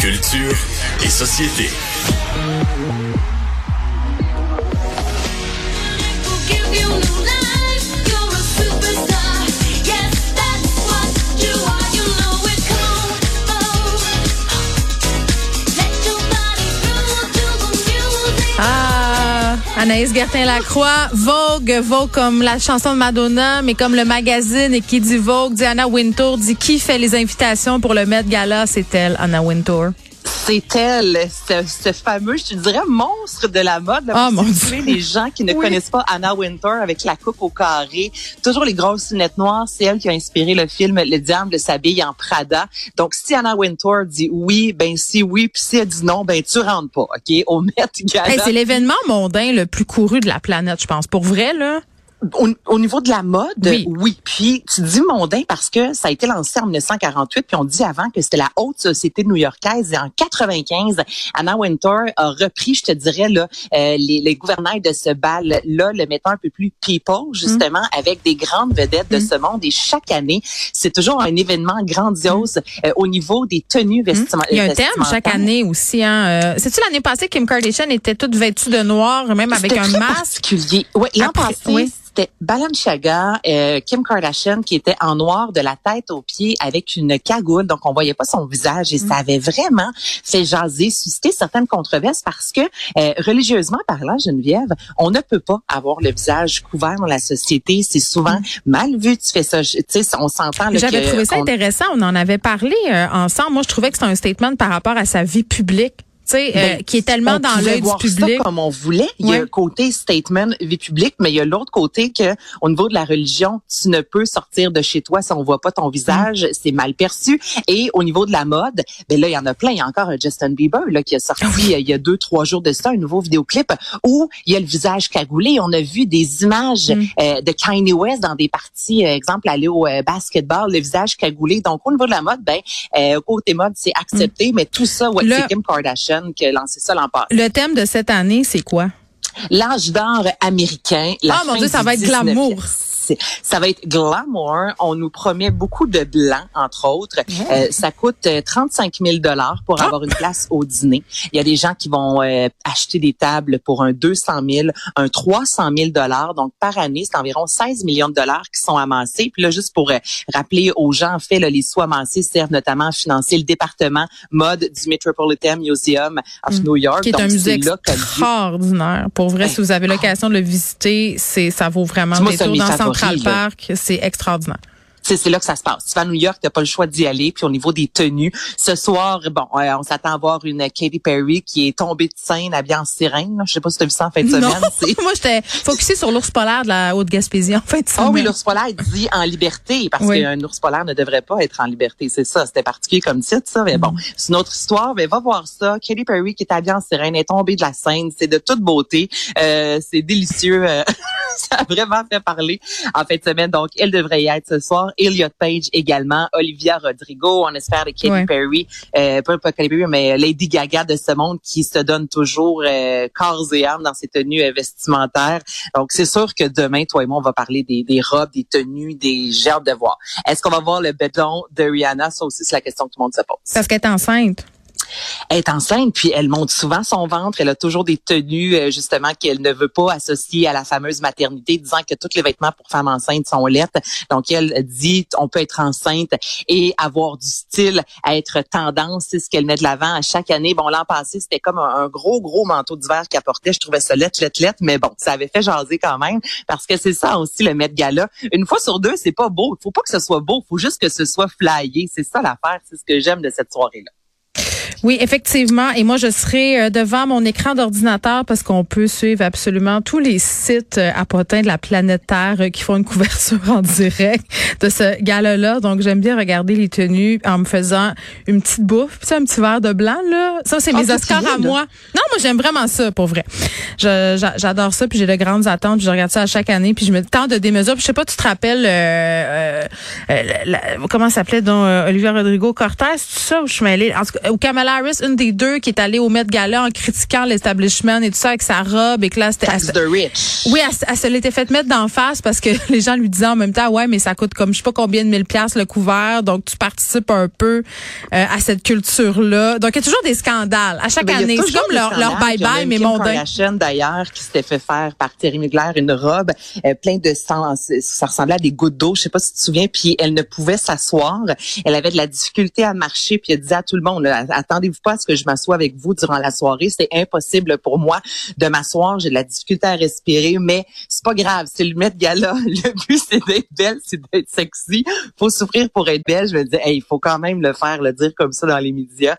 Culture et société. Anaïs Gertin-Lacroix, Vogue, Vogue comme la chanson de Madonna, mais comme le magazine et qui dit Vogue, dit Anna Wintour, dit qui fait les invitations pour le Met Gala, c'est elle, Anna Wintour. C'est elle, ce, ce fameux, je dirais, monstre de la mode. Là, Ah, pour mon Dieu. les gens qui ne Oui. connaissent pas Anna Wintour avec la coupe au carré, toujours les grosses lunettes noires. C'est elle qui a inspiré le film Le diable s'habille en Prada. Donc, si Anna Wintour dit oui, ben si oui, puis si elle dit non, ben tu rentres pas, ok, au Met Gala. Hey, c'est l'événement mondain le plus couru de la planète, je pense. Pour vrai, là. Au, au niveau de la mode, Oui. oui. Puis tu dis mondain parce que ça a été lancé en 1948, puis on dit avant que c'était la haute société new-yorkaise. Et en 95, Anna Wintour a repris, je te dirais, là, euh, les, les gouvernails de ce bal-là, le mettant un peu plus people, justement, avec des grandes vedettes de ce monde. Et chaque année, c'est toujours un événement grandiose euh, au niveau des tenues vestimentaires. Il y a un thème chaque année aussi. Hein. Euh, C'est-tu l'année passée, Kim Kardashian était toute vêtue de noir, même avec un masque? particulier. Oui, l'an passé, oui. C'était Balenciaga, euh, Kim Kardashian qui était en noir de la tête aux pieds avec une cagoule, donc on voyait pas son visage et Mm. ça avait vraiment fait jaser, susciter certaines controverses parce que euh, religieusement parlant, Geneviève, on ne peut pas avoir le visage couvert dans la société. C'est souvent mal vu. Tu fais ça, tu sais, on s'entend. J'avais trouvé ça on- intéressant. On en avait parlé euh, ensemble. Moi, je trouvais que c'était un statement par rapport à sa vie publique, tu sais, euh, Ben, qui est tellement on dans l'œil du public. Ça comme on voulait. Il y a un côté statement vie publique, mais il y a l'autre côté que au niveau de la religion, tu ne peux sortir de chez toi si on voit pas ton visage, Mm. c'est mal perçu. Et au niveau de la mode, ben là il y en a plein. Il y a encore un Justin Bieber là qui a sorti Ah euh, il y a deux trois jours de ça un nouveau vidéoclip où il y a le visage cagoulé. On a vu des images Mm. euh, de Kanye West dans des parties, euh, exemple aller au euh, basketball, le visage cagoulé. Donc au niveau de la mode, ben euh, côté mode c'est accepté, mais tout ça, ouais, c'est Kim Kardashian qui a lancé ça l'an passé. Le thème de cette année, c'est quoi? L'âge d'or américain. La Ah, mon Dieu, ça va être 19e. glamour. Ça va être glamour. On nous promet beaucoup de blanc, entre autres. Euh, ça coûte euh, 35 000 dollars pour Ah! avoir une place au dîner. Il y a des gens qui vont euh, acheter des tables pour un 200 000, un 300 000 dollars. Donc, par année, c'est environ 16 millions de dollars qui sont amassés. Puis là, juste pour euh, rappeler aux gens, en fait, là, les sous amassés servent notamment à financer le département mode du Metropolitan Museum of New York. Mm. Qui est Donc, un musée là extraordinaire. Pour vrai, Hey. si vous avez l'occasion de le visiter, c'est ça vaut vraiment Dis-moi, le c'est un détour de mes dans Central. Park. C'est extraordinaire. C'est là que ça se passe. Tu vas à New York, t'as pas le choix d'y aller. Puis au niveau des tenues, ce soir, bon, euh, on s'attend à voir une Katy Perry qui est tombée de scène habillée en sirène. là. Je sais pas si tu as vu ça en fin de Non, semaine. C'est- moi j'étais focusée sur l'ours polaire de la Haute-Gaspésie en fait. Ah oui, l'ours polaire dit en liberté parce Oui. qu'un ours polaire ne devrait pas être en liberté. C'est ça, c'était particulier comme titre, ça. Mais Mm. bon, c'est une autre histoire. Mais va voir ça. Katy Perry qui est habillée en sirène est tombée de la scène. C'est de toute beauté. Euh, c'est délicieux. Ça a vraiment fait parler en fin de semaine. Donc, elle devrait y être ce soir. Elliot Page également. Olivia Rodrigo. On espère de Katy Ouais. Perry. Euh, pas, pas Katy Perry, mais Lady Gaga de ce monde qui se donne toujours euh, corps et âme dans ses tenues euh, vestimentaires. Donc, c'est sûr que demain, toi et moi, on va parler des, des robes, des tenues, des hâte de voir. Est-ce qu'on va voir le béton de Rihanna? Ça aussi, c'est la question que tout le monde se pose. Parce qu'elle est enceinte. Elle est enceinte, puis elle monte souvent son ventre. Elle a toujours des tenues, euh, justement, qu'elle ne veut pas associer à la fameuse maternité, disant que tous les vêtements pour femmes enceintes sont lettres. Donc, elle dit, on peut être enceinte et avoir du style, être tendance. C'est ce qu'elle met de l'avant à chaque année. Bon, l'an passé, c'était comme un, gros, gros manteau d'hiver qu'elle portait. Je trouvais ça lettre, lettre, lettre. Mais bon, ça avait fait jaser quand même parce que c'est ça aussi le Met Gala. Une fois sur deux, c'est pas beau. Faut pas que ce soit beau. Faut juste que ce soit flyé. C'est ça l'affaire. C'est ce que j'aime de cette soirée-là. Oui, effectivement. Et moi, je serai euh, devant mon écran d'ordinateur parce qu'on peut suivre absolument tous les sites euh, à potins de la planète Terre euh, qui font une couverture en direct de ce gala-là. Donc, j'aime bien regarder les tenues en me faisant une petite bouffe, puis un petit verre de blanc, là. Ça, c'est ah, mes Oscars à moi. Non, moi, j'aime vraiment ça, pour vrai. J'adore ça, puis j'ai de grandes attentes, puis je regarde ça à chaque année, puis je me tente de démesure. Puis je sais pas, tu te rappelles, euh, comment s'appelait donc Olivier Rodrigo Cortez, tout ça, où je suis mêlée, en tout cas, Kamala Harris, une des deux qui est allée au Met Gala en critiquant l'establishment et tout ça avec sa robe. Et que là c'était the rich. Oui, elle, se l'était fait mettre d'en face parce que les gens lui disaient en même temps ouais, mais ça coûte comme je sais pas combien de mille pièces le couvert, donc tu participes un peu euh, à cette culture là. Donc il y a toujours des scandales. À chaque année, c'est comme leur, leur bye bye mais mon Kardashian d'ailleurs qui s'était fait faire par Terry Mugler une robe euh, plein de sang, ça ressemblait à des gouttes d'eau, je sais pas si tu te souviens, puis elle ne pouvait s'asseoir, elle avait de la difficulté à marcher, puis elle disait à tout le monde là, attendez-vous pas ce que je m'assoie avec vous durant la soirée. C'est impossible pour moi de m'asseoir. J'ai de la difficulté à respirer, mais c'est pas grave. C'est le Met Gala. Le but, c'est d'être belle, c'est d'être sexy. Faut souffrir pour être belle. Je me dis, il faut quand même le faire, le dire comme ça dans les médias.